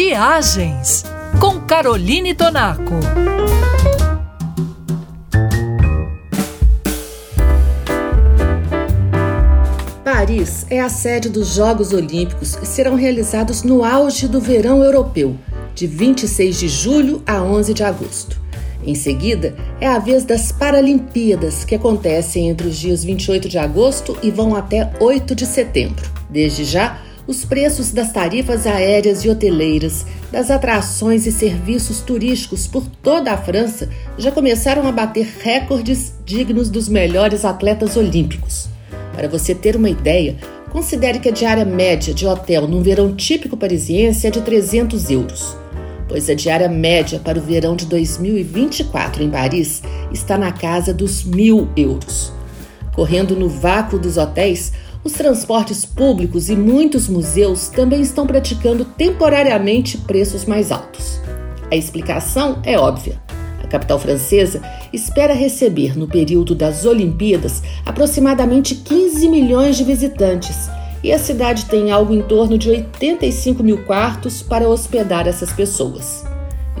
Viagens com Caroline Tonaco. Paris é a sede dos Jogos Olímpicos que serão realizados no auge do verão europeu, de 26 de julho a 11 de agosto. Em seguida, é a vez das Paralimpíadas, que acontecem entre os dias 28 de agosto e vão até 8 de setembro. Desde já, os preços das tarifas aéreas e hoteleiras, das atrações e serviços turísticos por toda a França já começaram a bater recordes dignos dos melhores atletas olímpicos. Para você ter uma ideia, considere que a diária média de hotel num verão típico parisiense é de 300 euros pois a diária média para o verão de 2024 em Paris está na casa dos mil euros. Correndo no vácuo dos hotéis, os transportes públicos e muitos museus também estão praticando temporariamente preços mais altos. A explicação é óbvia. A capital francesa espera receber, no período das Olimpíadas, aproximadamente 15 milhões de visitantes e a cidade tem algo em torno de 85 mil quartos para hospedar essas pessoas.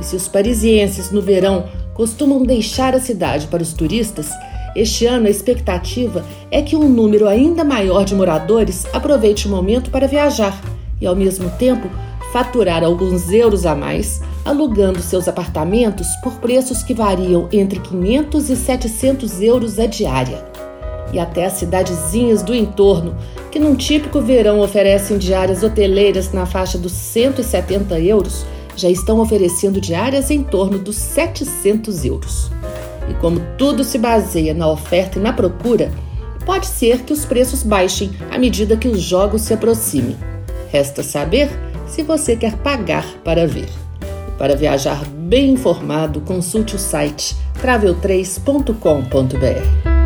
E se os parisienses no verão costumam deixar a cidade para os turistas, este ano a expectativa é que um número ainda maior de moradores aproveite o momento para viajar e, ao mesmo tempo, faturar alguns euros a mais, alugando seus apartamentos por preços que variam entre 500 e 700 euros a diária. E até as cidadezinhas do entorno que num típico verão oferecem diárias hoteleiras na faixa dos 170 euros, já estão oferecendo diárias em torno dos 700 euros. E como tudo se baseia na oferta e na procura, pode ser que os preços baixem à medida que os jogos se aproximem. Resta saber se você quer pagar para ver. Para viajar bem informado, consulte o site travel3.com.br.